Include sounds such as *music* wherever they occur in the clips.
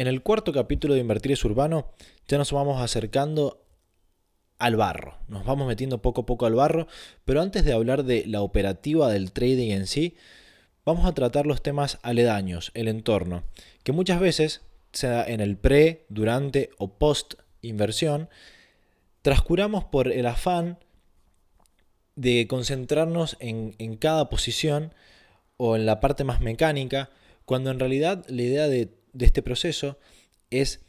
En el cuarto capítulo de Invertir es Urbano ya nos vamos acercando al barro, nos vamos metiendo poco a poco al barro, pero antes de hablar de la operativa del trading en sí, vamos a tratar los temas aledaños, el entorno, que muchas veces, sea en el pre, durante o post inversión, transcuramos por el afán de concentrarnos en, cada posición o en la parte más mecánica, cuando en realidad la idea de, de este proceso es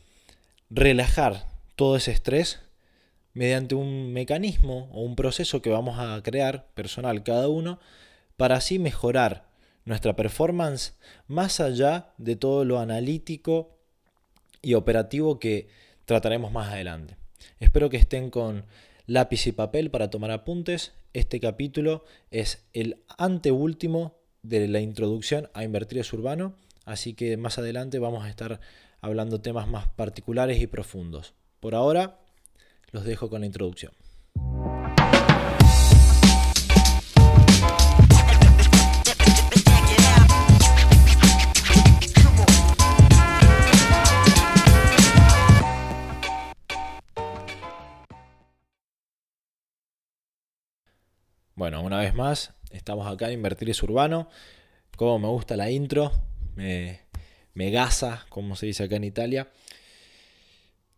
relajar todo ese estrés mediante un mecanismo o un proceso que vamos a crear personal cada uno para así mejorar nuestra performance más allá de todo lo analítico y operativo que trataremos más adelante. Espero que estén con lápiz y papel para tomar apuntes. Este capítulo es el anteúltimo de la introducción a invertir urbano, así que más adelante vamos a estar hablando temas más particulares y profundos. Por ahora, los dejo con la introducción. Bueno, una vez más, estamos acá en Invertir es Urbano. Como me gusta la intro, me, gasa, como se dice acá en Italia.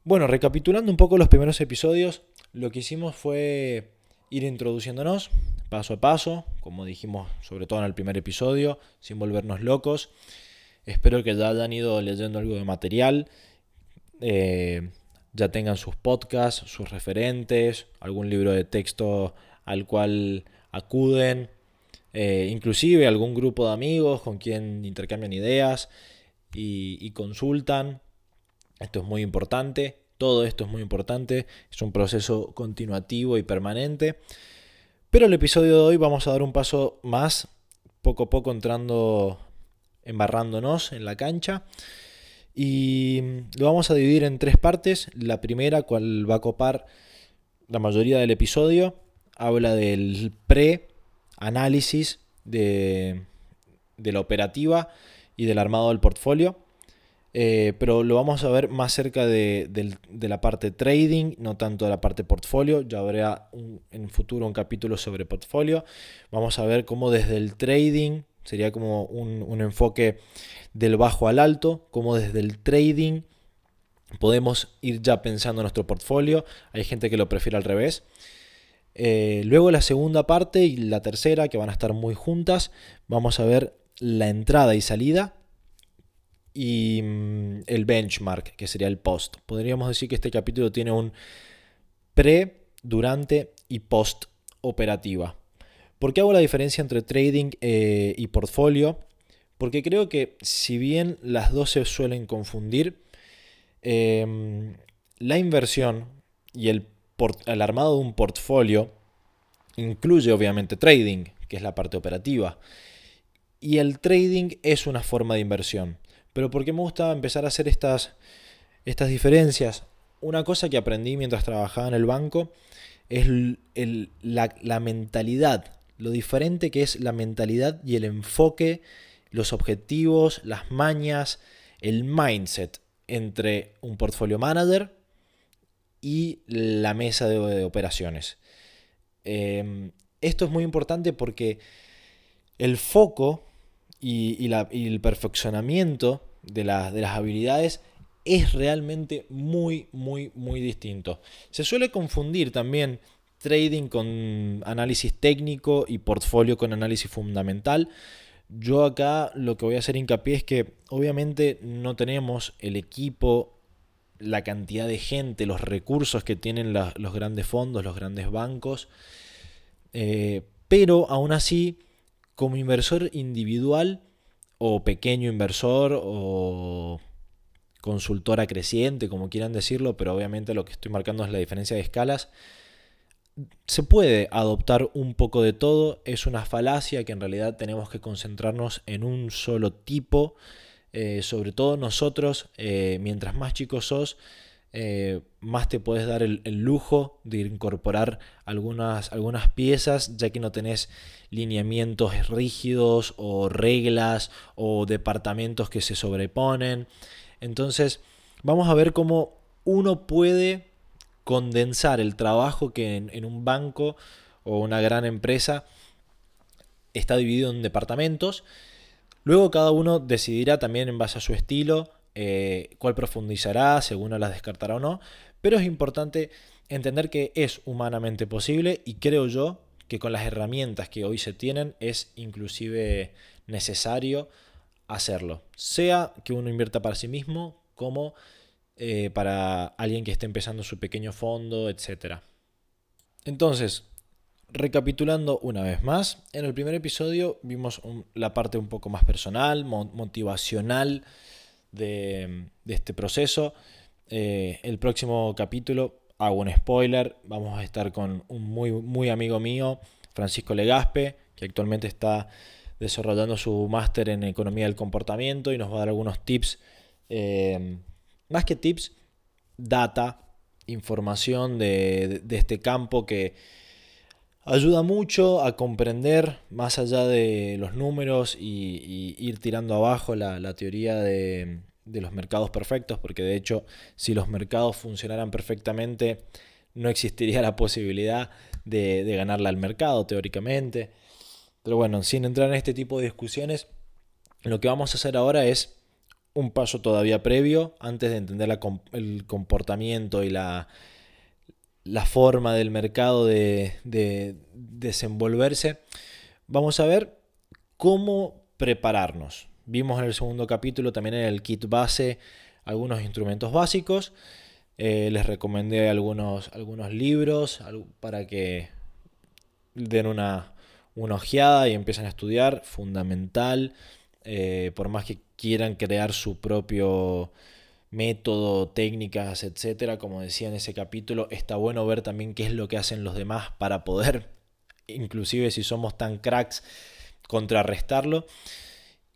Bueno, recapitulando un poco los primeros episodios, lo que hicimos fue ir introduciéndonos paso a paso, como dijimos sobre todo en el primer episodio, sin volvernos locos. Espero que ya hayan ido leyendo algo de material, eh, ya tengan sus podcasts, sus referentes, algún libro de texto al cual acuden, eh, inclusive algún grupo de amigos con quien intercambian ideas y, consultan. Esto es muy importante, todo esto es muy importante, es un proceso continuativo y permanente. Pero el episodio de hoy vamos a dar un paso más, poco a poco entrando, embarrándonos en la cancha. Y lo vamos a dividir en tres partes. La primera, cual va a copar la mayoría del episodio, habla del pre-análisis de, la operativa y del armado del portfolio. Eh, pero lo vamos a ver más cerca de, la parte trading, no tanto de la parte portfolio. Ya habrá en futuro un capítulo sobre portfolio. Vamos a ver cómo desde el trading, sería como un, un enfoque del bajo al alto, cómo desde el trading podemos ir ya pensando en nuestro portfolio. Hay gente que lo prefiere al revés. Eh, luego la segunda parte y la tercera, que van a estar muy juntas, vamos a ver la entrada y salida y mm, el benchmark, que sería el post. Podríamos decir que este capítulo tiene un pre, durante y post operativa. ¿Por qué hago la diferencia entre trading eh, y portfolio? Porque creo que si bien las dos se suelen confundir, em, la inversión y el el armado de un portfolio incluye obviamente trading, que es la parte operativa. Y el trading es una forma de inversión. Pero ¿por qué me gusta empezar a hacer estas, estas diferencias? Una cosa que aprendí mientras trabajaba en el banco es la, la mentalidad, lo diferente que es la mentalidad y el enfoque, los objetivos, las mañas, el mindset entre un portfolio manager y la mesa de, operaciones. Em, esto es muy importante porque el foco y, el perfeccionamiento de, de las habilidades es realmente muy, muy, muy distinto. Se suele confundir también trading con análisis técnico y portfolio con análisis fundamental. Yo acá lo que voy a hacer hincapié es que obviamente no tenemos el equipo la cantidad de gente, los recursos que tienen los grandes fondos, los grandes bancos. Eh, pero aún así, como inversor individual o pequeño inversor o consultora creciente, como quieran decirlo, pero obviamente lo que estoy marcando es la diferencia de escalas, se puede adoptar un poco de todo, es una falacia que en realidad tenemos que concentrarnos en un solo tipo eh, sobre todo nosotros, eh, mientras más chicos sos, eh, más te puedes dar el, lujo de incorporar algunas, algunas piezas, ya que no tenés lineamientos rígidos o reglas o departamentos que se sobreponen. Entonces, vamos a ver cómo uno puede condensar el trabajo que en, un banco o una gran empresa está dividido en departamentos. Luego cada uno decidirá también en base a su estilo eh, cuál profundizará, según las descartará o no. Pero es importante entender que es humanamente posible y creo yo que con las herramientas que hoy se tienen es inclusive necesario hacerlo. Sea que uno invierta para sí mismo como eh, para alguien que esté empezando su pequeño fondo, etc. Entonces, recapitulando una vez más, en el primer episodio vimos la parte un poco más personal, motivacional de, este proceso. Eh, el próximo capítulo, hago un spoiler, vamos a estar con un muy, muy amigo mío, Francisco Legaspe, que actualmente está desarrollando su máster en economía del comportamiento y nos va a dar algunos tips eh, más que tips, data, información de, este campo que ayuda mucho a comprender más allá de los números y, ir tirando abajo la, teoría de, los mercados perfectos, porque de hecho si los mercados funcionaran perfectamente no existiría la posibilidad de, ganarle al mercado teóricamente. Pero bueno, sin entrar en este tipo de discusiones, lo que vamos a hacer ahora es un paso todavía previo, antes de entender el comportamiento y la, la forma del mercado de, desenvolverse, vamos a ver cómo prepararnos. Vimos en el segundo capítulo también en el kit base algunos instrumentos básicos. Eh, les recomendé algunos, algunos libros para que den una, una ojeada y empiecen a estudiar. Fundamental. Eh, por más que quieran crear su propio método, técnicas, etcétera, como decía en ese capítulo, está bueno ver también qué es lo que hacen los demás para poder, *laughs* inclusive si somos tan cracks, contrarrestarlo.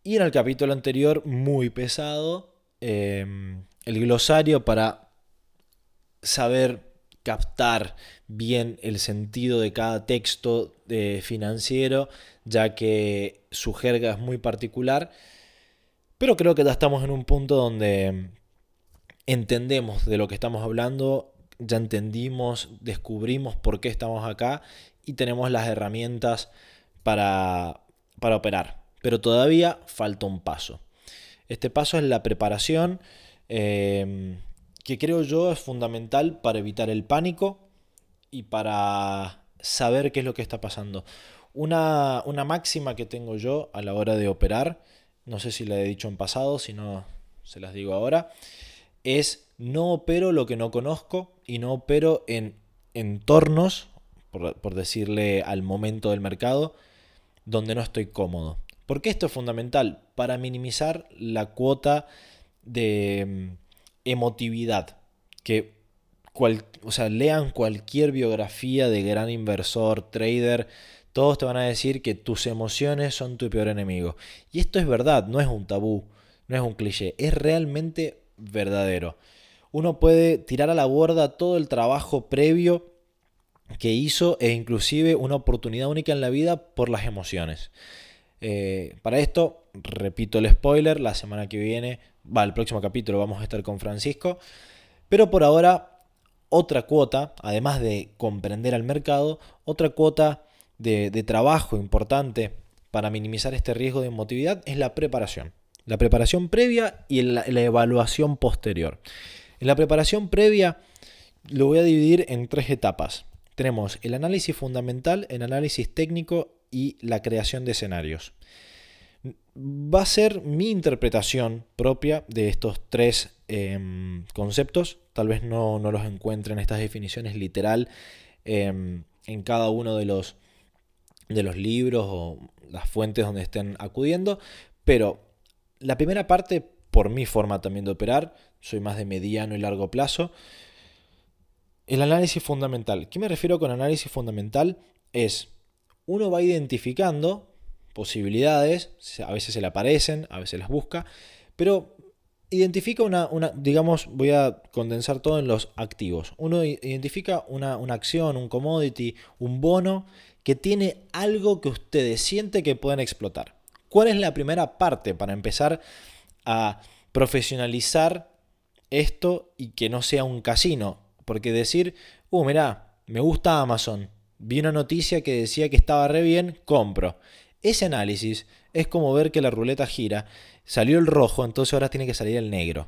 Y en el capítulo anterior, muy pesado, em, el glosario para saber captar bien el sentido de cada texto de financiero, ya que su jerga es muy particular pero creo que ya estamos en un punto donde entendemos de lo que estamos hablando, ya entendimos, descubrimos por qué estamos acá y tenemos las herramientas para, operar. Pero todavía falta un paso. Este paso es la preparación, em, que creo yo es fundamental para evitar el pánico y para saber qué es lo que está pasando. Una, una máxima que tengo yo a la hora de operar no sé si la he dicho en pasado, si no se las digo ahora, es no opero lo que no conozco y no opero en entornos, por, decirle al momento del mercado, donde no estoy cómodo. Porque esto es fundamental para minimizar la cuota de mm, emotividad. Que o sea, lean cualquier biografía de gran inversor, trader, todos te van a decir que tus emociones son tu peor enemigo. Y esto es verdad, no es un tabú, no es un cliché, es realmente verdadero. Uno puede tirar a la borda todo el trabajo previo que hizo e inclusive una oportunidad única en la vida por las emociones. Eh, para esto, repito el spoiler, la semana que viene, va, el próximo capítulo vamos a estar con Francisco, pero por ahora otra cuota, además de comprender al mercado, otra cuota de, trabajo importante para minimizar este riesgo de emotividad es la preparación. La preparación previa y la, evaluación posterior. En la preparación previa lo voy a dividir en tres etapas. Tenemos el análisis fundamental, el análisis técnico y la creación de escenarios. Va a ser mi interpretación propia de estos tres em, conceptos. Tal vez no, los encuentre en estas definiciones literal em, en cada uno de los, de los libros o las fuentes donde estén acudiendo, pero la primera parte, por mi forma también de operar, soy más de mediano y largo plazo, el análisis fundamental. ¿Qué me refiero con análisis fundamental? Es, uno va identificando posibilidades, a veces se le aparecen, a veces las busca, pero identifica una, digamos, voy a condensar todo en los activos. Uno identifica una acción, un commodity, un bono que tiene algo que ustedes sienten que pueden explotar. ¿Cuál es la primera parte para empezar a profesionalizar esto y que no sea un casino. Porque decir, uh, mirá, me gusta Amazon, vi una noticia que decía que estaba re bien, compro. Ese análisis es como ver que la ruleta gira, salió el rojo, entonces ahora tiene que salir el negro.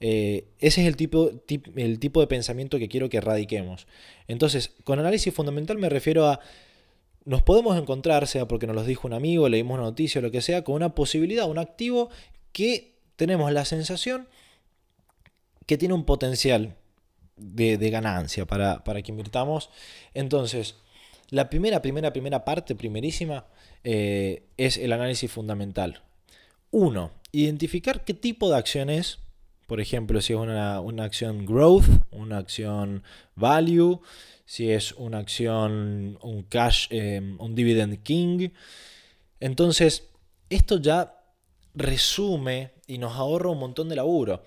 Eh, ese es el tipo, el tipo de pensamiento que quiero que erradiquemos. Entonces, con análisis fundamental me refiero a, nos podemos encontrar, sea porque nos lo dijo un amigo, leímos una noticia lo que sea, con una posibilidad, un activo que tenemos la sensación que tiene un potencial de, ganancia para, para, que invirtamos. Entonces, la primera, primera, primera parte, primerísima, eh, es el análisis fundamental. Uno, identificar qué tipo de acción es. Por ejemplo, si es una, acción growth, una acción value, si es una acción, un cash, eh, un dividend king. Entonces, esto ya resume y nos ahorra un montón de laburo.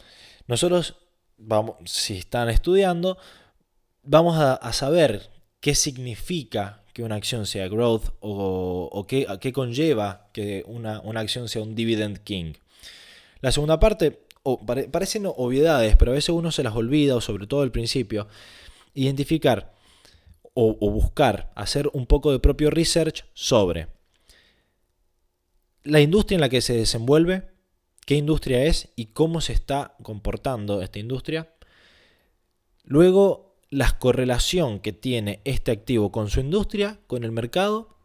Nosotros vamos, si están estudiando, vamos a, saber qué significa que una acción sea growth o, qué, conlleva que una, acción sea un dividend king. La segunda parte, parecen obviedades, pero a veces uno se las olvida, o sobre todo al principio, identificar o, o buscar, hacer un poco de propio research sobre la industria en la que se desenvuelve, qué industria es y cómo se está comportando esta industria. Luego, la correlación que tiene este activo con su industria, con el mercado.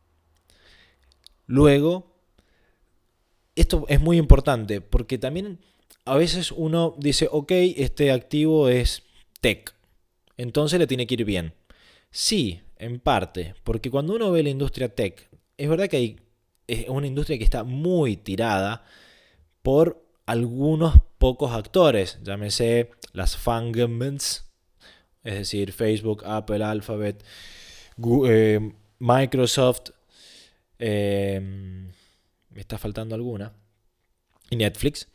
Luego, esto es muy importante porque también a veces uno dice, ok, este activo es tech, entonces le tiene que ir bien. Sí, en parte, porque cuando uno ve la industria tech, es verdad que hay, es una industria que está muy tirada por algunos pocos actores, llámese las fangaments, es decir, Facebook, Apple, Alphabet, eh, Microsoft, eh, me está faltando alguna, y Netflix.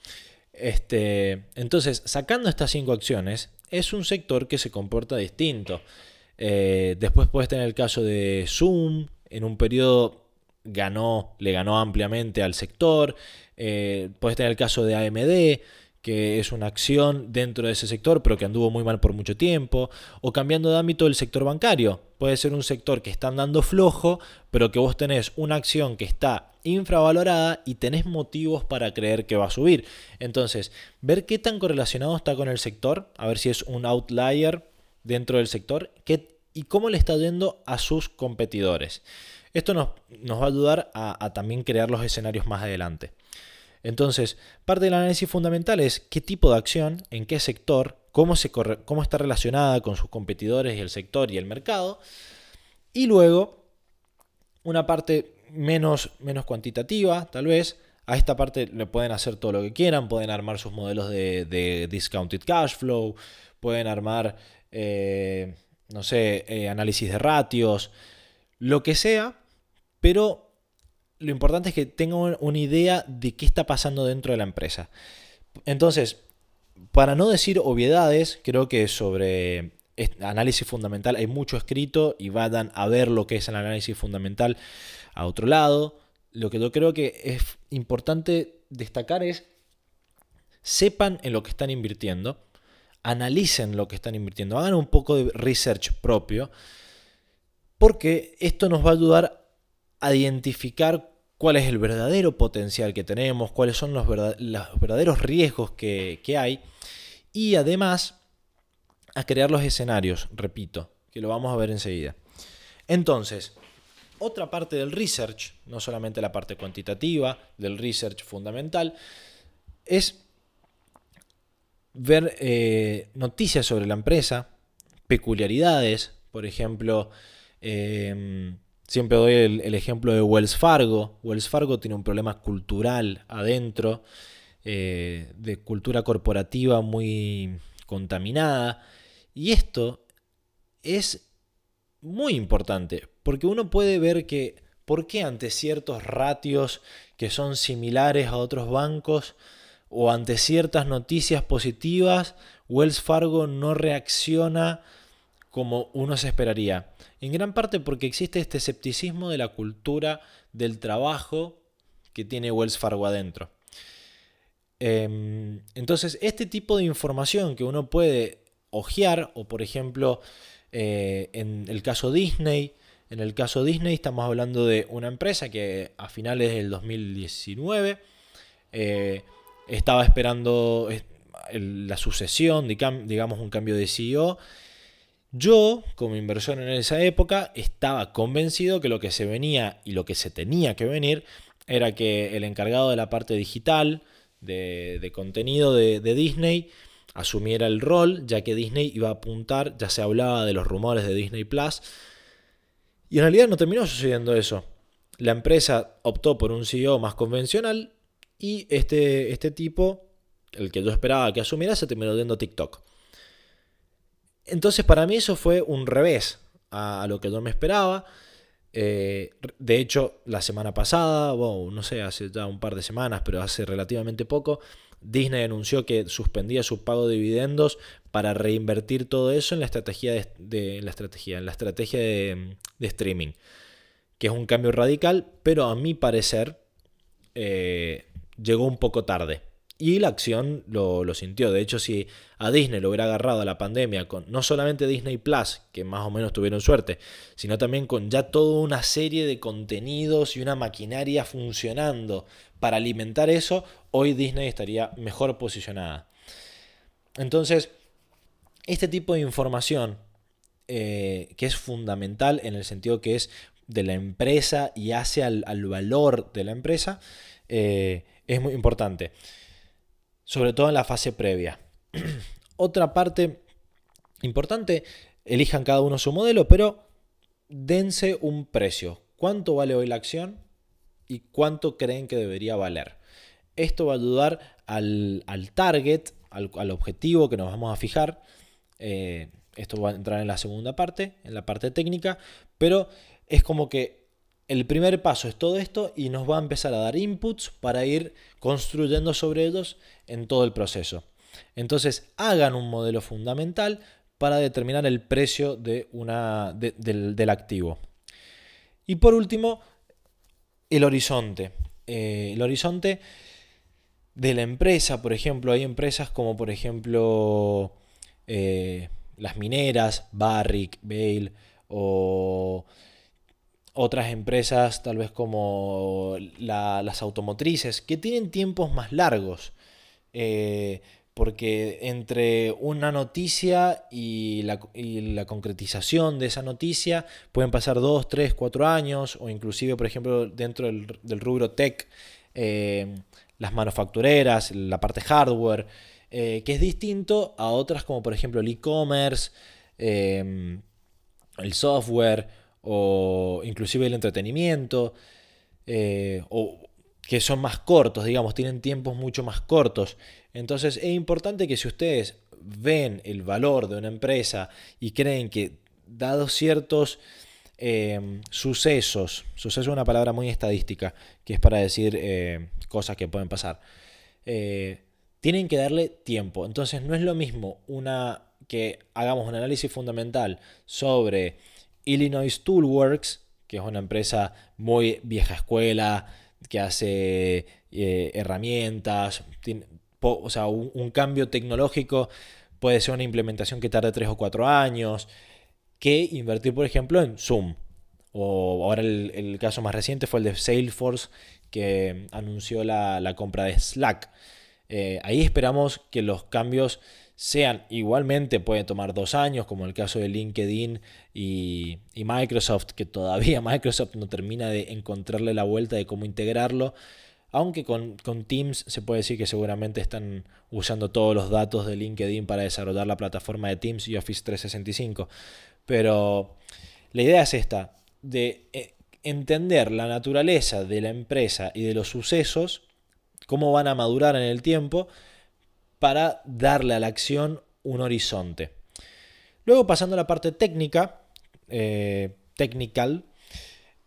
Este, entonces, sacando estas cinco acciones, es un sector que se comporta distinto. Eh, después puedes tener el caso de Zoom, en un periodo ganó, le ganó ampliamente al sector. Eh, puedes tener el caso de AMD, que es una acción dentro de ese sector, pero que anduvo muy mal por mucho tiempo. O cambiando de ámbito el sector bancario. Puede ser un sector que está andando flojo, pero que vos tenés una acción que está infravalorada y tenés motivos para creer que va a subir. Entonces, ver qué tan correlacionado está con el sector, a ver si es un outlier dentro del sector y cómo le está yendo a sus competidores. Esto nos, va a ayudar a, también crear los escenarios más adelante. Entonces, parte del análisis fundamental es qué tipo de acción, en qué sector, cómo, se cómo está relacionada con sus competidores y el sector y el mercado. Y luego, una parte menos, menos cuantitativa, tal vez. A esta parte le pueden hacer todo lo que quieran, pueden armar sus modelos de, discounted cash flow, pueden armar, eh, no sé, eh, análisis de ratios, lo que sea, pero lo importante es que tengan una idea de qué está pasando dentro de la empresa. Entonces, para no decir obviedades, creo que sobre análisis fundamental hay mucho escrito y vayan a ver lo que es el análisis fundamental a otro lado. Lo que yo creo que es importante destacar es sepan en lo que están invirtiendo, analicen lo que están invirtiendo, hagan un poco de research propio porque esto nos va a ayudar a identificar cuál es el verdadero potencial que tenemos, cuáles son los, verdaderos riesgos que, hay y además a crear los escenarios, repito, que lo vamos a ver enseguida. Entonces, otra parte del research, no solamente la parte cuantitativa del research fundamental, es ver eh, noticias sobre la empresa, peculiaridades, por ejemplo, Em, siempre doy el, ejemplo de Wells Fargo. Wells Fargo tiene un problema cultural adentro, eh, de cultura corporativa muy contaminada. Y esto es muy importante, porque uno puede ver que, ¿por qué ante ciertos ratios que son similares a otros bancos o ante ciertas noticias positivas, Wells Fargo no reacciona como uno se esperaría. En gran parte porque existe este escepticismo de la cultura del trabajo que tiene Wells Fargo adentro. Em, entonces, este tipo de información que uno puede ojear, o por ejemplo, eh, en el caso Disney, en el caso Disney estamos hablando de una empresa que a finales del 2019 eh, estaba esperando la sucesión, digamos un cambio de CEO. Yo, como inversor en esa época, estaba convencido que lo que se venía y lo que se tenía que venir era que el encargado de la parte digital, de, contenido de, Disney, asumiera el rol, ya que Disney iba a apuntar, ya se hablaba de los rumores de Disney Plus, y en realidad no terminó sucediendo eso. La empresa optó por un CEO más convencional y este, este tipo, el que yo esperaba que asumiera, se terminó viendo TikTok. Entonces para mí eso fue un revés a, lo que yo me esperaba. Eh, de hecho, la semana pasada, no sé, hace ya un par de semanas, pero hace relativamente poco, Disney anunció que suspendía su pago de dividendos para reinvertir todo eso en la estrategia de, la estrategia, en la estrategia de, streaming, que es un cambio radical, pero a mi parecer eh, llegó un poco tarde. Y la acción lo, sintió. De hecho, si a Disney lo hubiera agarrado a la pandemia con no solamente Disney Plus, que más o menos tuvieron suerte, sino también con ya toda una serie de contenidos y una maquinaria funcionando para alimentar eso, hoy Disney estaría mejor posicionada. Entonces, este tipo de información, eh, que es fundamental en el sentido que es de la empresa y hace al, valor de la empresa, eh, es muy importante sobre todo en la fase previa. *clears throat* Otra parte importante, elijan cada uno su modelo, pero dense un precio. ¿Cuánto vale hoy la acción y cuánto creen que debería valer? Esto va a ayudar al, target, al, objetivo que nos vamos a fijar. Eh, esto va a entrar en la segunda parte, en la parte técnica, pero es como que el primer paso es todo esto y nos va a empezar a dar inputs para ir construyendo sobre ellos en todo el proceso. Entonces hagan un modelo fundamental para determinar el precio de una, del, activo. Y por último, el horizonte. Eh, el horizonte de la empresa, por ejemplo, hay empresas como por ejemplo eh, las mineras, Barrick, Bale o otras empresas, tal vez como las automotrices, que tienen tiempos más largos. Eh, porque entre una noticia y la, concretización de esa noticia pueden pasar 2, 3, 4 años, o inclusive, por ejemplo, dentro del, rubro tech, eh, las manufactureras, la parte hardware, eh, que es distinto a otras como por ejemplo el e-commerce, el software o inclusive el entretenimiento, eh, o que son más cortos, digamos, tienen tiempos mucho más cortos. Entonces es importante que si ustedes ven el valor de una empresa y creen que dado ciertos eh, sucesos, suceso es una palabra muy estadística, que es para decir eh, cosas que pueden pasar, tienen que darle tiempo. Entonces no es lo mismo una que hagamos un análisis fundamental sobre Illinois Toolworks, que es una empresa muy vieja escuela, que hace eh, herramientas, o sea, un, cambio tecnológico puede ser una implementación que tarde 3 o 4 años, que invertir, por ejemplo, en Zoom. O ahora el, caso más reciente fue el de Salesforce, que anunció la, compra de Slack. Eh, ahí esperamos que los cambios sean igualmente, pueden tomar dos años, como el caso de LinkedIn y, Microsoft, que todavía *laughs* Microsoft no termina de encontrarle la vuelta de cómo integrarlo. Aunque con, Teams se puede decir que seguramente están usando todos los datos de LinkedIn para desarrollar la plataforma de Teams y Office 365. Pero la idea es esta, de eh, entender la naturaleza de la empresa y de los sucesos, cómo van a madurar en el tiempo para darle a la acción un horizonte. Luego pasando a la parte técnica, eh, technical,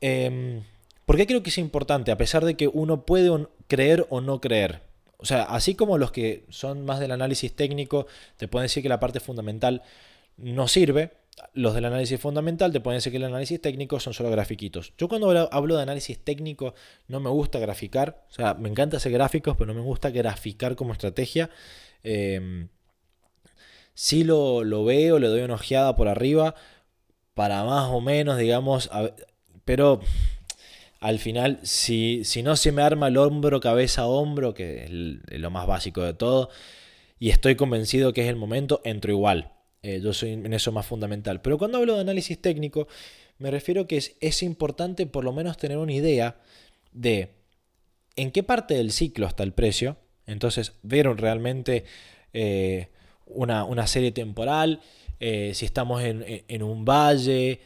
em, porque creo que es importante, a pesar de que uno puede creer o no creer. O sea, así como los que son más del análisis técnico te pueden decir que la parte fundamental no sirve, los del análisis fundamental te pueden decir que el análisis técnico son solo grafiquitos. Yo cuando hablo de análisis técnico no me gusta graficar, o sea, me encanta hacer gráficos, pero no me gusta graficar como estrategia. Eh, sí lo, lo, veo, le doy una ojeada por arriba, para más o menos, digamos, pero al final, si, si, no se me arma el hombro, cabeza, hombro, que es lo más básico de todo, y estoy convencido que es el momento, entro igual. Eh, yo soy en eso más fundamental. Pero cuando hablo de análisis técnico, me refiero que es, es importante por lo menos tener una idea de en qué parte del ciclo está el precio. Entonces, ver realmente eh, una, serie temporal, eh, si estamos en, un valle,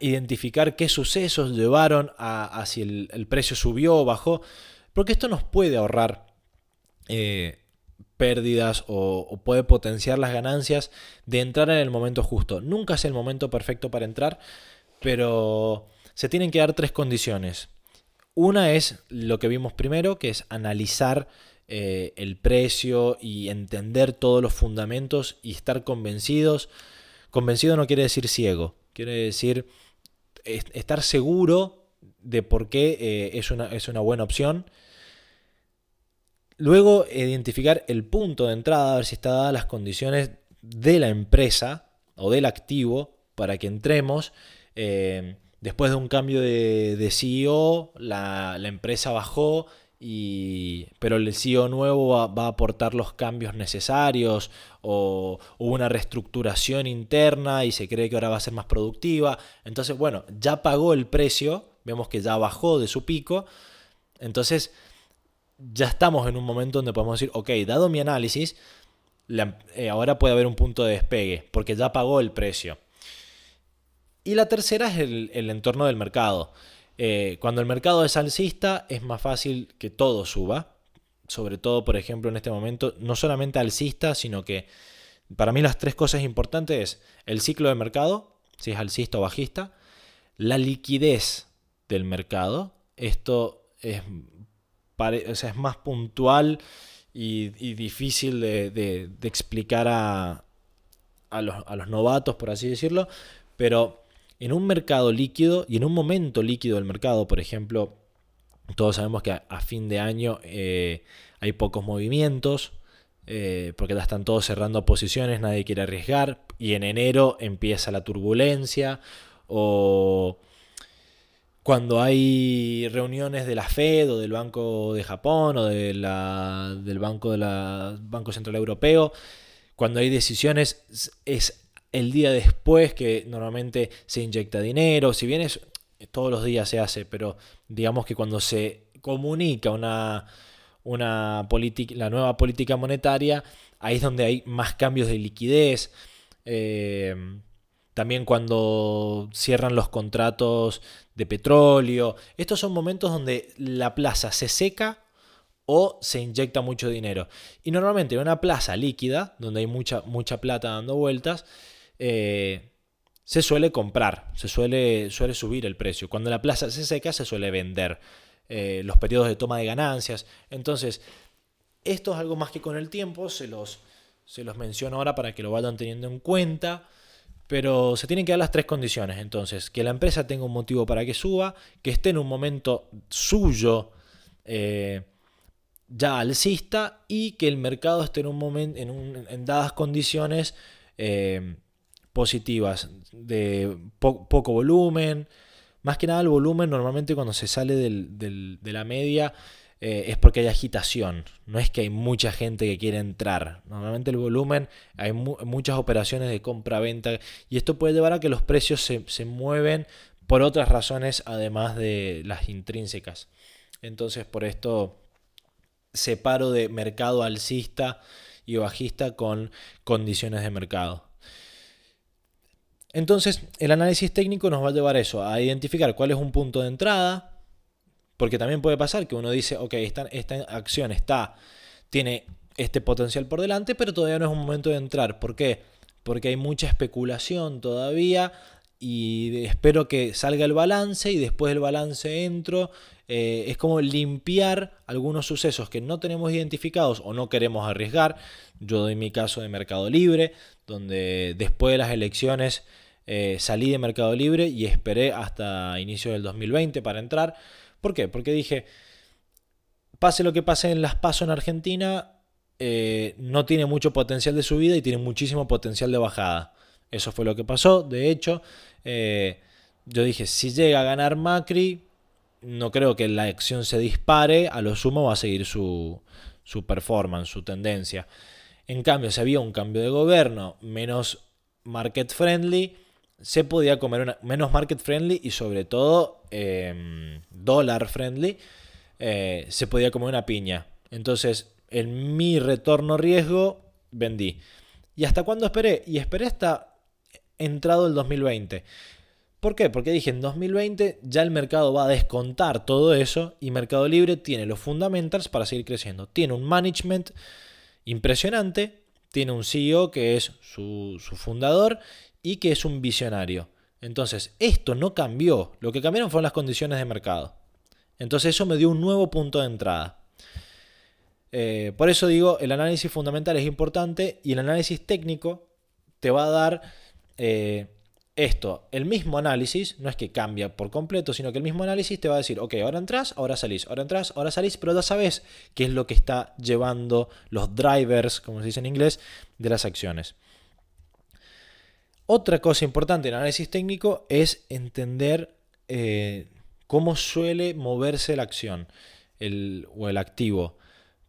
identificar qué sucesos llevaron a, si el, precio subió o bajó, porque esto nos puede ahorrar pérdidas o, puede potenciar las ganancias de entrar en el momento justo. Nunca es el momento perfecto para entrar, pero se tienen que dar tres condiciones. Una es lo que vimos primero, que es analizar eh, el precio y entender todos los fundamentos y estar convencidos. Convencido no quiere decir ciego, quiere decir estar seguro de por qué eh, es, una, es una buena opción Luego, identificar el punto de entrada, a ver si está dadas las condiciones de la empresa o del activo para que entremos. Eh, después de un cambio de, CEO, la, empresa bajó, y, pero el CEO nuevo va, a aportar los cambios necesarios o hubo una reestructuración interna y se cree que ahora va a ser más productiva. Entonces, bueno, ya pagó el precio, vemos que ya bajó de su pico. Entonces, ya estamos en un momento donde podemos decir, ok, dado mi análisis, eh, ahora puede haber un punto de despegue, porque ya pagó el precio. Y la tercera es el, entorno del mercado. Eh, cuando el mercado es alcista, es más fácil que todo suba. Sobre todo, por ejemplo, en este momento, no solamente alcista, sino que para mí las tres cosas importantes es el ciclo de mercado, si es alcista o bajista, la liquidez del mercado. Esto es es más puntual y, difícil de, explicar a, los, novatos, por así decirlo, pero en un mercado líquido y en un momento líquido del mercado, por ejemplo, todos sabemos que a, fin de año eh, hay pocos movimientos, eh, porque ya están todos cerrando posiciones, nadie quiere arriesgar, y en enero empieza la turbulencia, o cuando hay reuniones de la Fed o del Banco de Japón o de la, del Banco, de la, Banco Central Europeo, cuando hay decisiones es el día después que normalmente se inyecta dinero, si bien es todos los días se hace, pero digamos que cuando se comunica una, una la nueva política monetaria, ahí es donde hay más cambios de liquidez. Eh, también cuando cierran los contratos de petróleo. Estos son momentos donde la plaza se seca o se inyecta mucho dinero. Y normalmente en una plaza líquida, donde hay mucha, mucha plata dando vueltas, eh, se suele comprar, se suele, suele subir el precio. Cuando la plaza se seca, se suele vender. Eh, los periodos de toma de ganancias. Entonces, esto es algo más que con el tiempo, se los, se los menciono ahora para que lo vayan teniendo en cuenta. Pero se tienen que dar las tres condiciones. Entonces, que la empresa tenga un motivo para que suba, que esté en un momento suyo eh, ya alcista y que el mercado esté en un momento, en, dadas condiciones eh, positivas, de poco volumen. Más que nada el volumen normalmente cuando se sale de la media eh, es porque hay agitación, no es que hay mucha gente que quiere entrar. Normalmente el volumen, hay muchas operaciones de compra-venta y esto puede llevar a que los precios se, se mueven por otras razones además de las intrínsecas. Entonces por esto separo de mercado alcista y bajista con condiciones de mercado. Entonces, el análisis técnico nos va a llevar eso, a identificar cuál es un punto de entrada, porque también puede pasar que uno dice, ok, esta, acción está, tiene este potencial por delante, pero todavía no es un momento de entrar. ¿Por qué? Porque hay mucha especulación todavía y espero que salga el balance y después del balance entro. Eh, es como limpiar algunos sucesos que no tenemos identificados o no queremos arriesgar. Yo doy mi caso de Mercado Libre, donde después de las elecciones eh, salí de Mercado Libre y esperé hasta inicio del 2020 para entrar. ¿Por qué? Porque dije, pase lo que pase en las pasos en Argentina, eh, no tiene mucho potencial de subida y tiene muchísimo potencial de bajada. Eso fue lo que pasó. De hecho, eh, yo dije, si llega a ganar Macri, no creo que la acción se dispare, a lo sumo va a seguir su, su performance, su tendencia. En cambio, si había un cambio de gobierno menos market friendly, se podía comer una, menos market friendly y sobre todo em, dólar friendly, eh, se podía comer una piña. Entonces, en mi retorno riesgo, vendí. ¿Y hasta cuándo esperé? Y esperé hasta entrado el 2020. ¿Por qué? Porque dije, en 2020 ya el mercado va a descontar todo eso y Mercado Libre tiene los fundamentals para seguir creciendo. Tiene un management impresionante, tiene un CEO que es su, su fundador y que es un visionario. Entonces, esto no cambió, lo que cambiaron fueron las condiciones de mercado. Entonces eso me dio un nuevo punto de entrada. Eh, por eso digo, el análisis fundamental es importante y el análisis técnico te va a dar eh, esto. El mismo análisis, no es que cambia por completo, sino que el mismo análisis te va a decir, ok, ahora entras, ahora salís, ahora entras, ahora salís, pero ya sabes qué es lo que está llevando los drivers, como se dice en inglés, de las acciones. Otra cosa importante en análisis técnico es entender eh, cómo suele moverse la acción o el activo.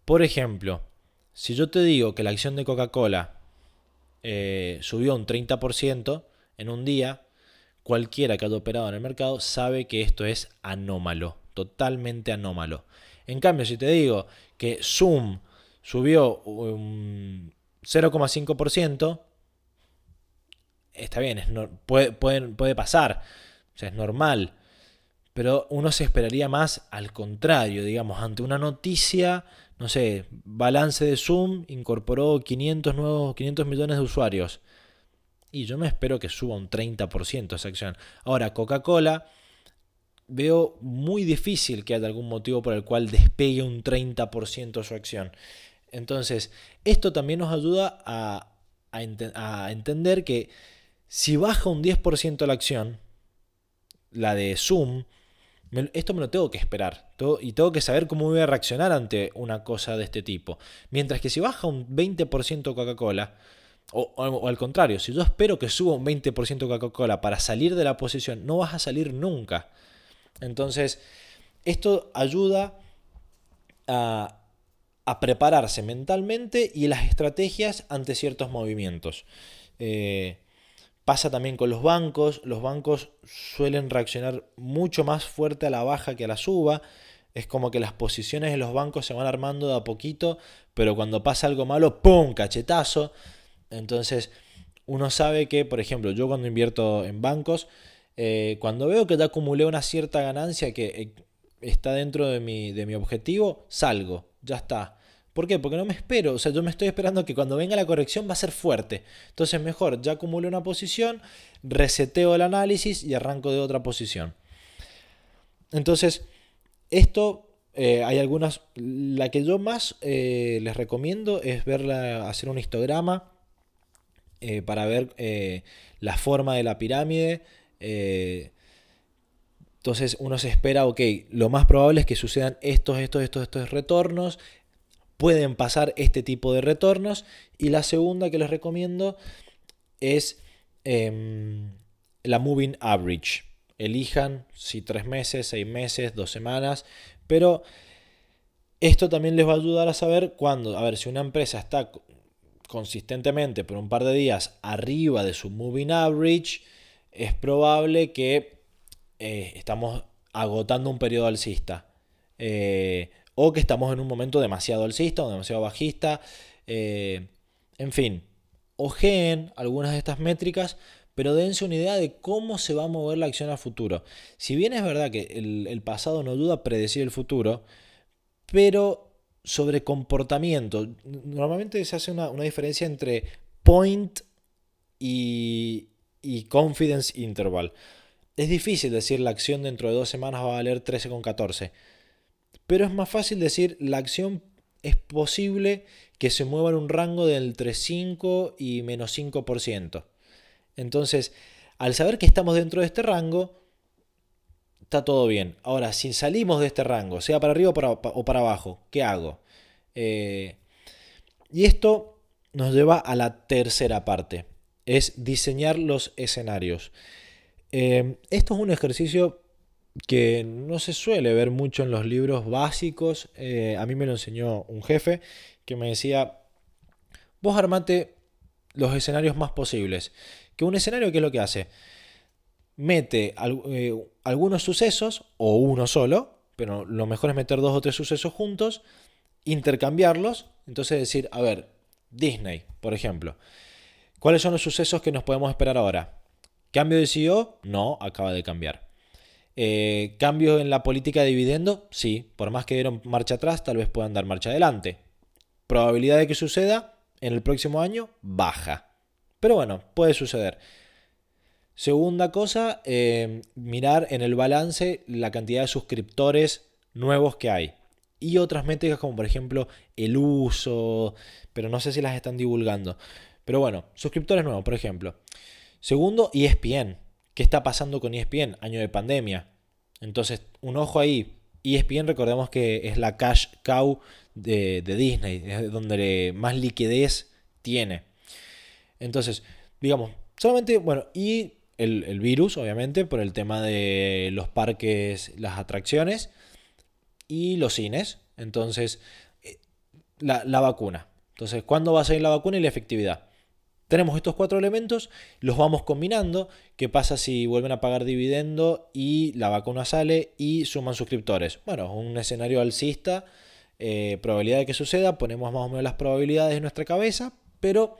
Por ejemplo, si yo te digo que la acción de Coca-Cola eh, subió un 30% en un día, cualquiera que haya operado en el mercado sabe que esto es anómalo, totalmente anómalo. En cambio, si te digo que Zoom subió un 0,5%, está bien, puede, puede, pasar, o sea, es normal, pero uno se esperaría más al contrario, digamos, ante una noticia, no sé, balance de Zoom incorporó 500 nuevos, 500 millones de usuarios. Y yo me espero que suba un 30% esa acción. Ahora, Coca-Cola, veo muy difícil que haya algún motivo por el cual despegue un 30% su acción. Entonces, esto también nos ayuda a, a entender que si baja un 10% la acción, la de Zoom, esto me lo tengo que esperar y tengo que saber cómo voy a reaccionar ante una cosa de este tipo. Mientras que si baja un 20% Coca-Cola, o, al contrario, si yo espero que suba un 20% Coca-Cola para salir de la posición, no vas a salir nunca. Entonces, esto ayuda a, a prepararse mentalmente y las estrategias ante ciertos movimientos. Eh, Pasa también con los bancos. Los bancos suelen reaccionar mucho más fuerte a la baja que a la suba. Es como que las posiciones de los bancos se van armando de a poquito, pero cuando pasa algo malo, ¡pum! cachetazo. Entonces, uno sabe que, por ejemplo, yo cuando invierto en bancos, eh, cuando veo que ya acumulé una cierta ganancia que eh, está dentro de mi, de mi objetivo, salgo, ya está. ¿Por qué? Porque no me espero, o sea, yo me estoy esperando que cuando venga la corrección va a ser fuerte. Entonces mejor, ya acumulo una posición, reseteo el análisis y arranco de otra posición. Entonces, esto, eh, hay algunas, la que yo más eh, les recomiendo es verla, hacer un histograma eh, para ver la forma de la pirámide. entonces uno se espera, ok, lo más probable es que sucedan estos, estos, estos, estos retornos pueden pasar este tipo de retornos. Y la segunda que les recomiendo es em, la Moving Average. Elijan si tres meses, seis meses, dos semanas, pero esto también les va a ayudar a saber cuándo, a ver, si una empresa está consistentemente por un par de días arriba de su moving average, es probable que eh, estamos agotando un periodo alcista. Eh, o que estamos en un momento demasiado alcista o demasiado bajista. Eh, en fin, ojeen algunas de estas métricas, pero dense una idea de cómo se va a mover la acción a futuro. Si bien es verdad que el, pasado no duda predecir el futuro, pero sobre comportamiento, normalmente se hace una, diferencia entre point y, y confidence interval. Es difícil decir la acción dentro de dos semanas va a valer 13,14 pero es más fácil decir la acción es posible que se mueva en un rango del entre 5 y menos 5%. Entonces, al saber que estamos dentro de este rango, está todo bien. Ahora, si salimos de este rango, sea para arriba o para, abajo, ¿qué hago? Eh, y esto nos lleva a la tercera parte, es diseñar los escenarios. Eh, esto es un ejercicio que no se suele ver mucho en los libros básicos. Eh, a mí me lo enseñó un jefe que me decía, vos armate los escenarios más posibles. Que un escenario, ¿qué es lo que hace? Mete eh, algunos sucesos, o uno solo, pero lo mejor es meter dos o tres sucesos juntos, intercambiarlos, entonces decir, a ver, Disney, por ejemplo, ¿cuáles son los sucesos que nos podemos esperar ahora? ¿Cambio de CEO? No, acaba de cambiar. Eh, ¿Cambio en la política de dividendo? Sí, por más que dieron marcha atrás, tal vez puedan dar marcha adelante. ¿Probabilidad de que suceda en el próximo año? Baja. Pero bueno, puede suceder. Segunda cosa, eh, mirar en el balance la cantidad de suscriptores nuevos que hay. Y otras métricas como por ejemplo el uso, pero no sé si las están divulgando. Pero bueno, suscriptores nuevos, por ejemplo. Segundo, ESPN. ¿Qué está pasando con ESPN? Año de pandemia. Entonces, un ojo ahí. ESPN, recordemos que es la cash cow de, Disney, es donde más liquidez tiene. Entonces, digamos, solamente, bueno, y el, virus, obviamente, por el tema de los parques, las atracciones y los cines. Entonces, eh, la, la vacuna. Entonces, ¿cuándo va a salir la vacuna y la efectividad? Tenemos estos cuatro elementos, los vamos combinando. ¿Qué pasa si vuelven a pagar dividendo y la vacuna sale y suman suscriptores? Bueno, un escenario alcista, eh, probabilidad de que suceda, ponemos más o menos las probabilidades en nuestra cabeza, pero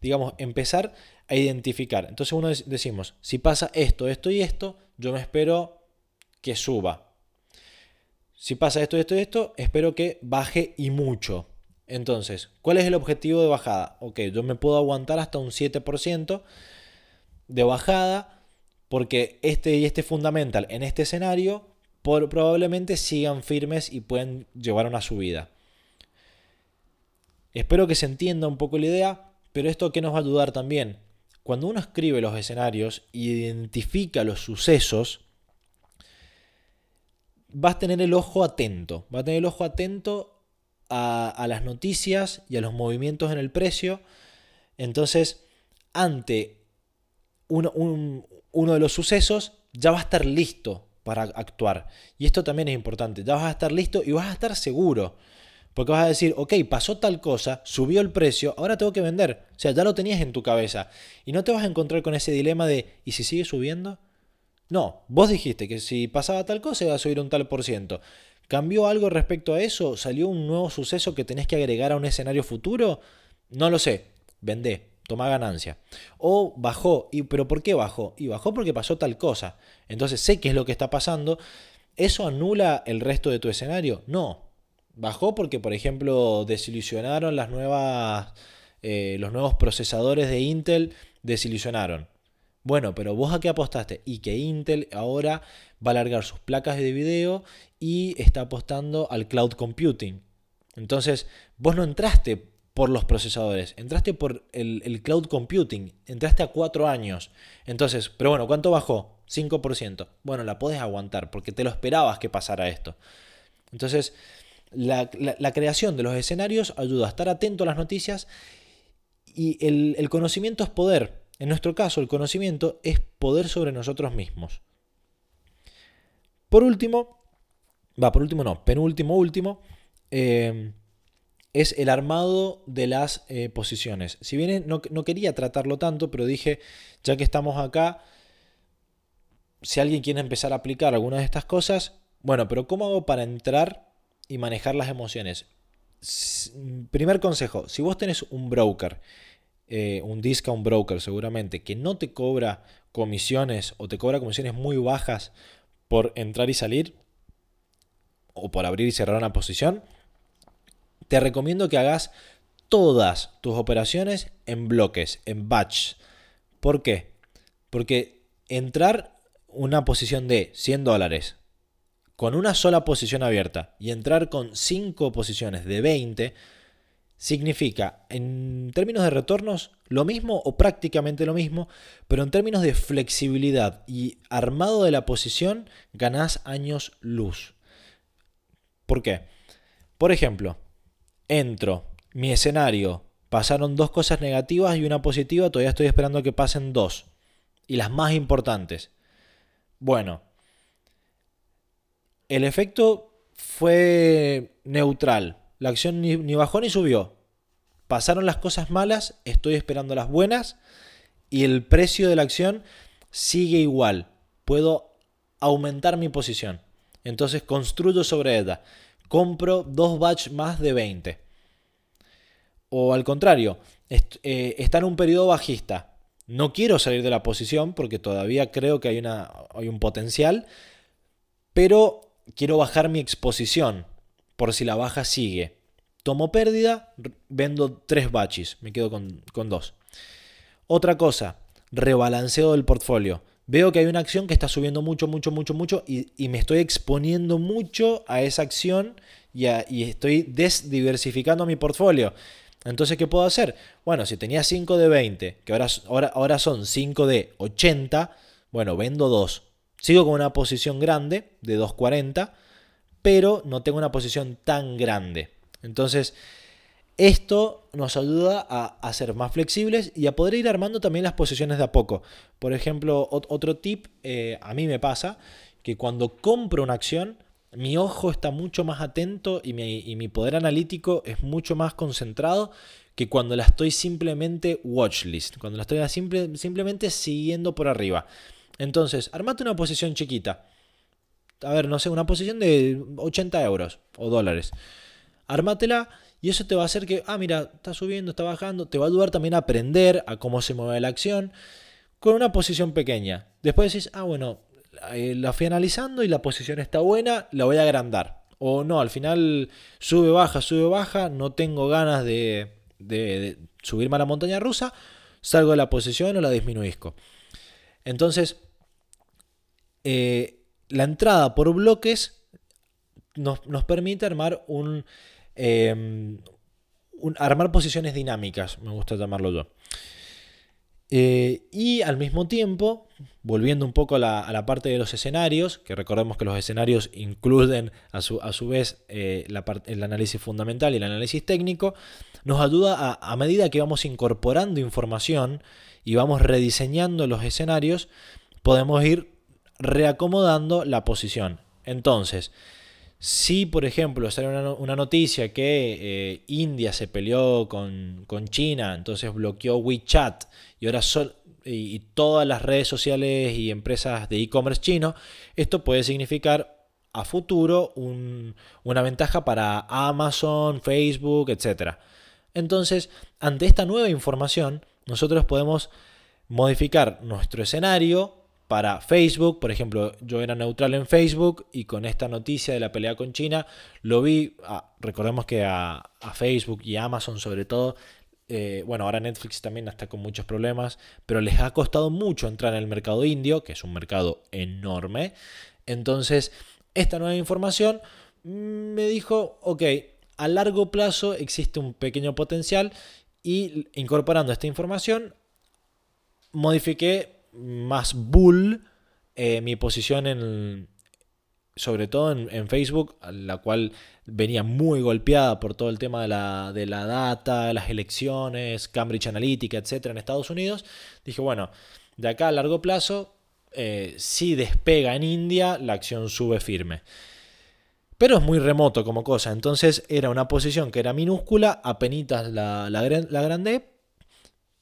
digamos, empezar a identificar. Entonces uno decimos, si pasa esto, esto y esto, yo me espero que suba. Si pasa esto, esto y esto, espero que baje y mucho. Entonces, ¿cuál es el objetivo de bajada? Ok, yo me puedo aguantar hasta un 7% de bajada porque este y este fundamental en este escenario probablemente sigan firmes y pueden llevar una subida. Espero que se entienda un poco la idea, pero esto que nos va a ayudar también. Cuando uno escribe los escenarios e identifica los sucesos, vas a tener el ojo atento. Va a tener el ojo atento a, las noticias y a los movimientos en el precio. Entonces, ante uno, uno de los sucesos, ya va a estar listo para actuar. Y esto también es importante. Ya vas a estar listo y vas a estar seguro. Porque vas a decir, ok, pasó tal cosa, subió el precio, ahora tengo que vender. O sea, ya lo tenías en tu cabeza. Y no te vas a encontrar con ese dilema de, ¿y si sigue subiendo? No, vos dijiste que si pasaba tal cosa iba a subir un tal por ciento. ¿Cambió algo respecto a eso? ¿Salió un nuevo suceso que tenés que agregar a un escenario futuro? No lo sé. Vendé, toma ganancia. O bajó, y, pero ¿por qué bajó? Y bajó porque pasó tal cosa. Entonces sé qué es lo que está pasando. ¿Eso anula el resto de tu escenario? No. Bajó porque, por ejemplo, desilusionaron las nuevas, eh, los nuevos procesadores de Intel, desilusionaron. Bueno, pero vos a qué apostaste? Y que Intel ahora va a alargar sus placas de video y está apostando al cloud computing. Entonces, vos no entraste por los procesadores, entraste por el, cloud computing, entraste a cuatro años. Entonces, pero bueno, ¿cuánto bajó? 5%. Bueno, la podés aguantar porque te lo esperabas que pasara esto. Entonces, la, creación de los escenarios ayuda a estar atento a las noticias y el, el conocimiento es poder. En nuestro caso, el conocimiento es poder sobre nosotros mismos. Por último, va, por último no, penúltimo, último, eh, es el armado de las eh, posiciones. Si bien no, no, quería tratarlo tanto, pero dije, ya que estamos acá, si alguien quiere empezar a aplicar alguna de estas cosas, bueno, pero ¿cómo hago para entrar y manejar las emociones? Primer consejo, si vos tenés un broker eh, un discount broker seguramente que no te cobra comisiones o te cobra comisiones muy bajas por entrar y salir o por abrir y cerrar una posición, te recomiendo que hagas todas tus operaciones en bloques, en batch. ¿Por qué? Porque entrar una posición de 100 dólares con una sola posición abierta y entrar con 5 posiciones de 20, significa en términos de retornos lo mismo o prácticamente lo mismo, pero en términos de flexibilidad y armado de la posición ganás años luz. ¿Por qué? Por ejemplo, entro, mi escenario, pasaron dos cosas negativas y una positiva, todavía estoy esperando que pasen dos. Y las más importantes. Bueno, el efecto fue neutral. La acción ni, bajó ni subió. Pasaron las cosas malas, estoy esperando las buenas y el precio de la acción sigue igual. Puedo aumentar mi posición. Entonces construyo sobre ella. Compro dos batch más de 20. O al contrario, eh, está en un periodo bajista. No quiero salir de la posición porque todavía creo que hay, una, hay un potencial, pero quiero bajar mi exposición por si la baja sigue. Tomo pérdida, vendo tres batches, me quedo con, dos. Otra cosa, rebalanceo del portfolio. Veo que hay una acción que está subiendo mucho, mucho, mucho, mucho y, me estoy exponiendo mucho a esa acción y, y estoy desdiversificando mi portfolio. Entonces, ¿qué puedo hacer? Bueno, si tenía 5 de 20, que ahora, ahora, ahora son 5 de 80, bueno, vendo 2. Sigo con una posición grande de 2.40, pero no tengo una posición tan grande. Entonces, esto nos ayuda a, ser más flexibles y a poder ir armando también las posiciones de a poco. Por ejemplo, otro tip, eh, a mí me pasa que cuando compro una acción, mi ojo está mucho más atento y mi, poder analítico es mucho más concentrado que cuando la estoy simplemente watchlist, cuando la estoy simplemente siguiendo por arriba. Entonces, armate una posición chiquita. A ver, no sé, una posición de 80 euros o dólares. Armátela y eso te va a hacer que, ah, mira, está subiendo, está bajando. Te va a ayudar también a aprender a cómo se mueve la acción con una posición pequeña. Después decís, ah, bueno, eh, la fui analizando y la posición está buena, la voy a agrandar. O no, al final sube, baja, sube, baja, no tengo ganas de, subirme a la montaña rusa, salgo de la posición o la disminuisco. Entonces, eh, la entrada por bloques nos, permite armar un, em, armar posiciones dinámicas, me gusta llamarlo yo. Eh, y al mismo tiempo, volviendo un poco a la, parte de los escenarios, que recordemos que los escenarios incluyen a su, a su vez eh, el análisis fundamental y el análisis técnico, nos ayuda a, a medida que vamos incorporando información y vamos rediseñando los escenarios, podemos ir reacomodando la posición. Entonces, si, por ejemplo, sale una, noticia que eh, India se peleó con, China, entonces bloqueó WeChat y ahora y, todas las redes sociales y empresas de e-commerce chino, esto puede significar a futuro una ventaja para Amazon, Facebook, etc. Entonces, ante esta nueva información, nosotros podemos modificar nuestro escenario para Facebook. Por ejemplo, yo era neutral en Facebook y con esta noticia de la pelea con China lo vi, recordemos que a, Facebook y Amazon sobre todo, eh, bueno, ahora Netflix también está con muchos problemas, pero les ha costado mucho entrar en el mercado indio, que es un mercado enorme. Entonces, esta nueva información me dijo, ok, a largo plazo existe un pequeño potencial y incorporando esta información, modifiqué más bull eh, mi posición en, sobre todo en, Facebook, la cual venía muy golpeada por todo el tema de la, de la data, las elecciones, Cambridge Analytica, etcétera, en Estados Unidos. Dije, bueno, de acá a largo plazo, eh, si despega en India, la acción sube firme. Pero es muy remoto como cosa, entonces era una posición que era minúscula, apenas la, la, la grande,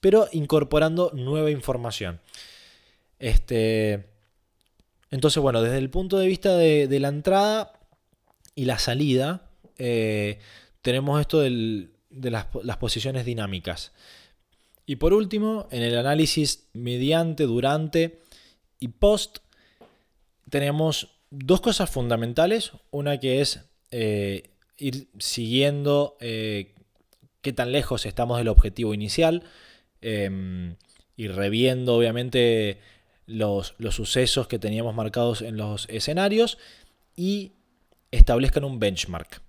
pero incorporando nueva información. Este, entonces, bueno, desde el punto de vista de, la entrada y la salida, eh, tenemos esto de las, posiciones dinámicas. Y por último, en el análisis mediante, durante y post, tenemos dos cosas fundamentales. Una que es eh, ir siguiendo eh, qué tan lejos estamos del objetivo inicial y reviendo, obviamente, los, sucesos que teníamos marcados en los escenarios. y establezcan un benchmark.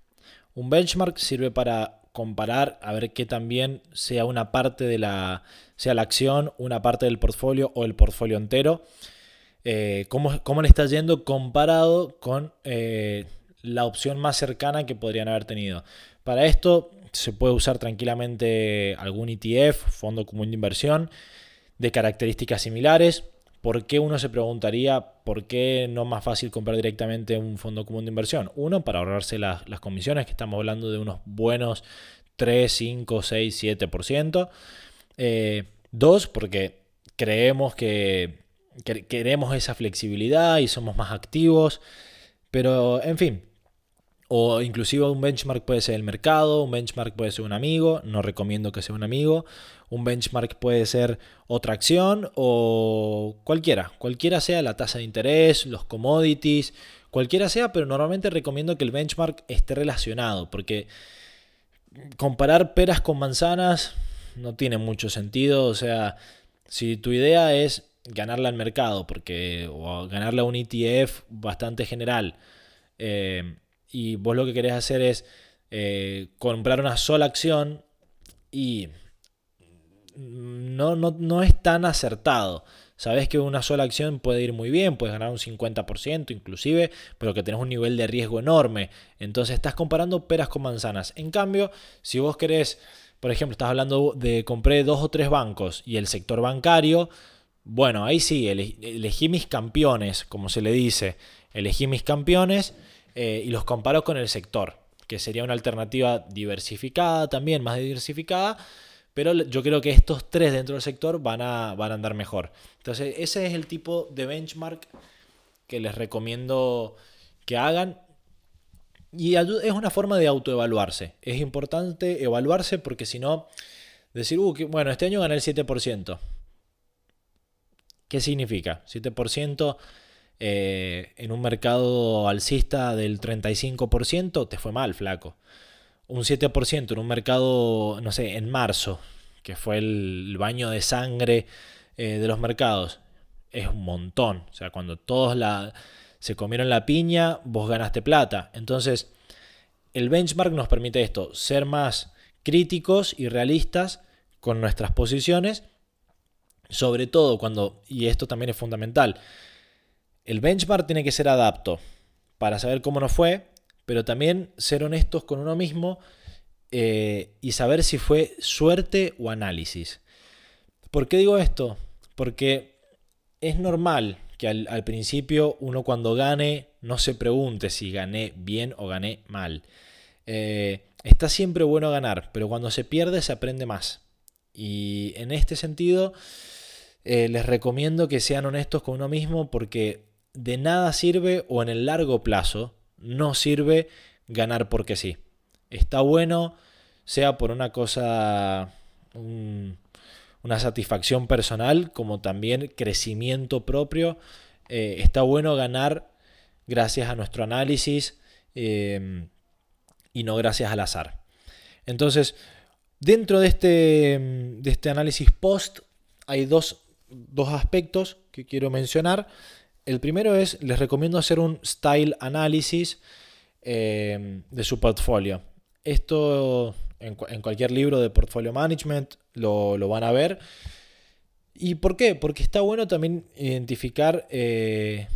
Un benchmark sirve para comparar a ver que también sea una parte de la, sea la acción, una parte del portfolio o el portfolio entero. Eh, cómo, cómo, le está yendo comparado con eh, la opción más cercana que podrían haber tenido. Para esto se puede usar tranquilamente algún ETF, fondo común de inversión, de características similares. ¿Por qué uno se preguntaría por qué no es más fácil comprar directamente un fondo común de inversión? Uno, para ahorrarse las, comisiones, que estamos hablando de unos buenos 3, 5, 6, 7%. dos, porque creemos que, que queremos esa flexibilidad y somos más activos. Pero, en fin, o inclusive un benchmark puede ser el mercado, un benchmark puede ser un amigo, no recomiendo que sea un amigo, un benchmark puede ser otra acción o cualquiera, cualquiera sea la tasa de interés, los commodities, cualquiera sea, pero normalmente recomiendo que el benchmark esté relacionado porque comparar peras con manzanas no tiene mucho sentido, o sea, si tu idea es ganarla al mercado porque o ganarla a un ETF bastante general, eh, y vos lo que querés hacer es eh, comprar una sola acción y no, no, es tan acertado. Sabes que una sola acción puede ir muy bien, puedes ganar un 50% inclusive, pero que tenés un nivel de riesgo enorme. Entonces estás comparando peras con manzanas. En cambio, si vos querés, por ejemplo, estás hablando de compré dos o tres bancos y el sector bancario, bueno, ahí sí, elegí mis campeones, como se le dice. Elegí mis campeones eh, y los comparo con el sector, que sería una alternativa diversificada también, más diversificada, pero yo creo que estos tres dentro del sector van a, van a andar mejor. Entonces, ese es el tipo de benchmark que les recomiendo que hagan. Y es una forma de autoevaluarse. Es importante evaluarse porque si no, decir, uh, bueno, este año gané el 7%. ¿Qué significa? 7% eh, en un mercado alcista del 35%, te fue mal, flaco. Un 7% en un mercado, no sé, en marzo, que fue el baño de sangre eh, de los mercados, es un montón. O sea, cuando todos la, se comieron la piña, vos ganaste plata. Entonces, el benchmark nos permite esto, ser más críticos y realistas con nuestras posiciones, sobre todo cuando, y esto también es fundamental, el benchmark tiene que ser adapto para saber cómo nos fue, pero también ser honestos con uno mismo eh, y saber si fue suerte o análisis. ¿Por qué digo esto? Porque es normal que al, principio uno cuando gane no se pregunte si gané bien o gané mal. Eh, está siempre bueno ganar, pero cuando se pierde se aprende más. Y en este sentido, eh, les recomiendo que sean honestos con uno mismo porque de nada sirve o en el largo plazo no sirve ganar porque sí. Está bueno, sea por una cosa, una satisfacción personal, como también crecimiento propio. Eh, está bueno ganar gracias a nuestro análisis em, y no gracias al azar. Entonces, dentro de este, de este análisis post hay dos, dos aspectos que quiero mencionar. El primero es, les recomiendo hacer un style analysis eh, de su portfolio. Esto en, cualquier libro de portfolio management lo, van a ver. ¿Y por qué? Porque está bueno también identificar eh,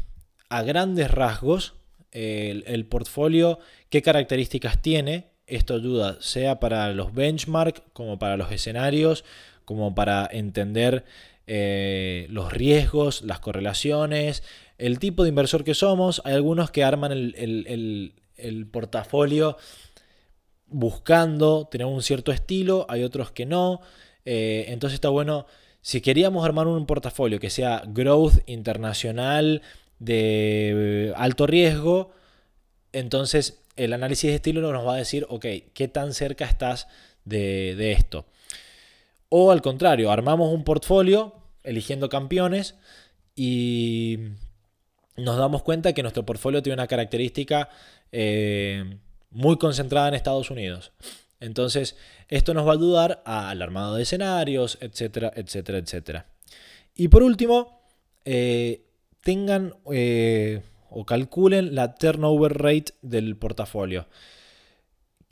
a grandes rasgos el, el, portfolio, qué características tiene. Esto ayuda sea para los benchmarks como para los escenarios, como para entender eh, los riesgos, las correlaciones, el tipo de inversor que somos. Hay algunos que arman el, portafolio buscando tener un cierto estilo, hay otros que no. Eh, entonces está bueno, si queríamos armar un portafolio que sea growth internacional de alto riesgo, entonces el análisis de estilo nos va a decir, ok, ¿qué tan cerca estás de, de esto? O al contrario, armamos un portfolio eligiendo campeones y nos damos cuenta que nuestro portfolio tiene una característica eh, muy concentrada en Estados Unidos. Entonces, esto nos va a ayudar al armado de escenarios, etcétera, etcétera, etcétera. Y por último, eh, tengan eh, o calculen la turnover rate del portafolio.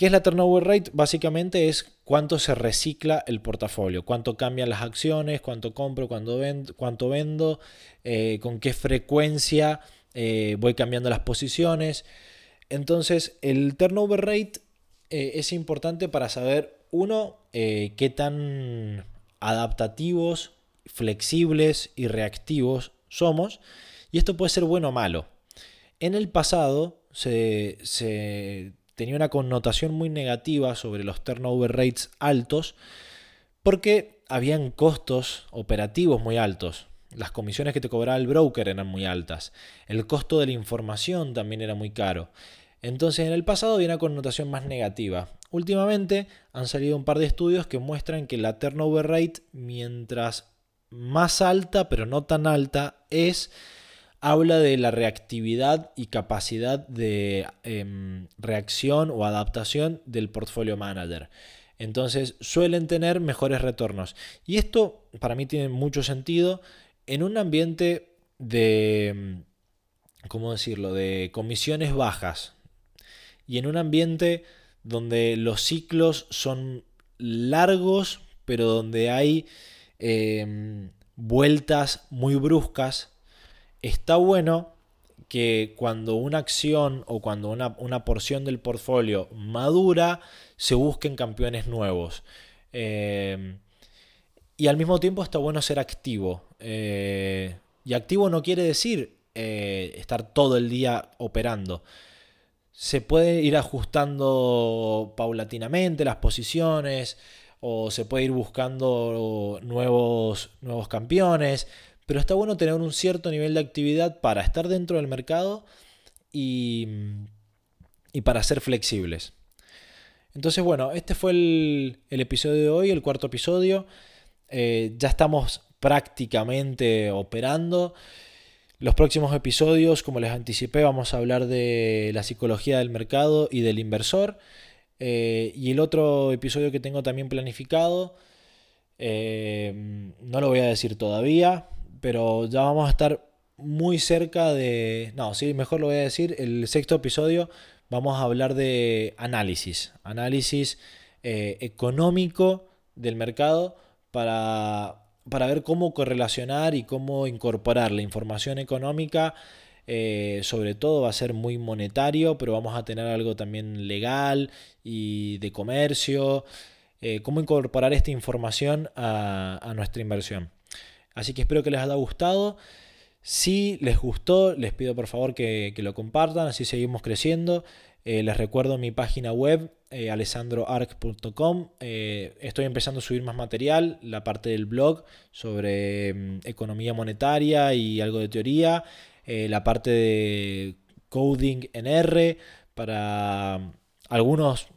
¿Qué es la turnover rate? Básicamente es cuánto se recicla el portafolio, cuánto cambian las acciones, cuánto compro, cuánto vendo, cuánto vendo eh, con qué frecuencia eh, voy cambiando las posiciones. Entonces, el turnover rate eh, es importante para saber, uno, qué tan adaptativos, flexibles y reactivos somos. Y esto puede ser bueno o malo. En el pasado se tenía una connotación muy negativa sobre los turnover rates altos porque habían costos operativos muy altos. Las comisiones que te cobraba el broker eran muy altas. El costo de la información también era muy caro. Entonces en el pasado había una connotación más negativa. Últimamente han salido un par de estudios que muestran que la turnover rate, mientras más alta, pero no tan alta, es habla de la reactividad y capacidad de em, reacción o adaptación del portfolio manager. Entonces suelen tener mejores retornos. Y esto para mí tiene mucho sentido en un ambiente de, em, ¿cómo decirlo?, de comisiones bajas. Y en un ambiente donde los ciclos son largos, pero donde hay em, vueltas muy bruscas está bueno que cuando una acción o cuando una, porción del portfolio madura, se busquen campeones nuevos. Eh, y al mismo tiempo está bueno ser activo. Eh, y activo no quiere decir eh, estar todo el día operando. Se puede ir ajustando paulatinamente las posiciones o se puede ir buscando nuevos, nuevos campeones pero está bueno tener un cierto nivel de actividad para estar dentro del mercado y, para ser flexibles. Entonces, bueno, este fue el, episodio de hoy, el cuarto episodio. Eh, ya estamos prácticamente operando. Los próximos episodios, como les anticipé, vamos a hablar de la psicología del mercado y del inversor. Eh, y el otro episodio que tengo también planificado, eh, no lo voy a decir todavía, pero ya vamos a estar muy cerca de... No, sí, mejor lo voy a decir. El sexto episodio vamos a hablar de análisis, análisis eh, económico del mercado para, para, ver cómo correlacionar y cómo incorporar la información económica. Eh, sobre todo va a ser muy monetario, pero vamos a tener algo también legal y de comercio. Eh, cómo incorporar esta información a nuestra inversión. Así que espero que les haya gustado. Si les gustó, les pido por favor que, lo compartan, así seguimos creciendo. Eh, les recuerdo mi página web, eh, alessandroarc.com. Eh, estoy empezando a subir más material, la parte del blog sobre mm, economía monetaria y algo de teoría, la parte de coding en R para mm, algunos,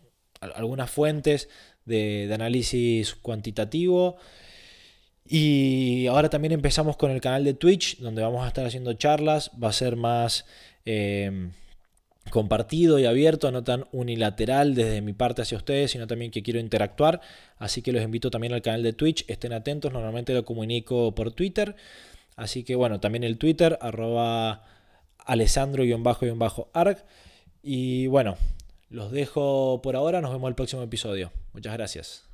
algunas fuentes de análisis cuantitativo. Y ahora también empezamos con el canal de Twitch, donde vamos a estar haciendo charlas. Va a ser más em, compartido y abierto, no tan unilateral desde mi parte hacia ustedes, sino también que quiero interactuar. Así que los invito también al canal de Twitch. Estén atentos, normalmente lo comunico por Twitter. Así que bueno, también el Twitter, arroba alessandro-arg. Y bueno, los dejo por ahora, nos vemos el próximo episodio. Muchas gracias.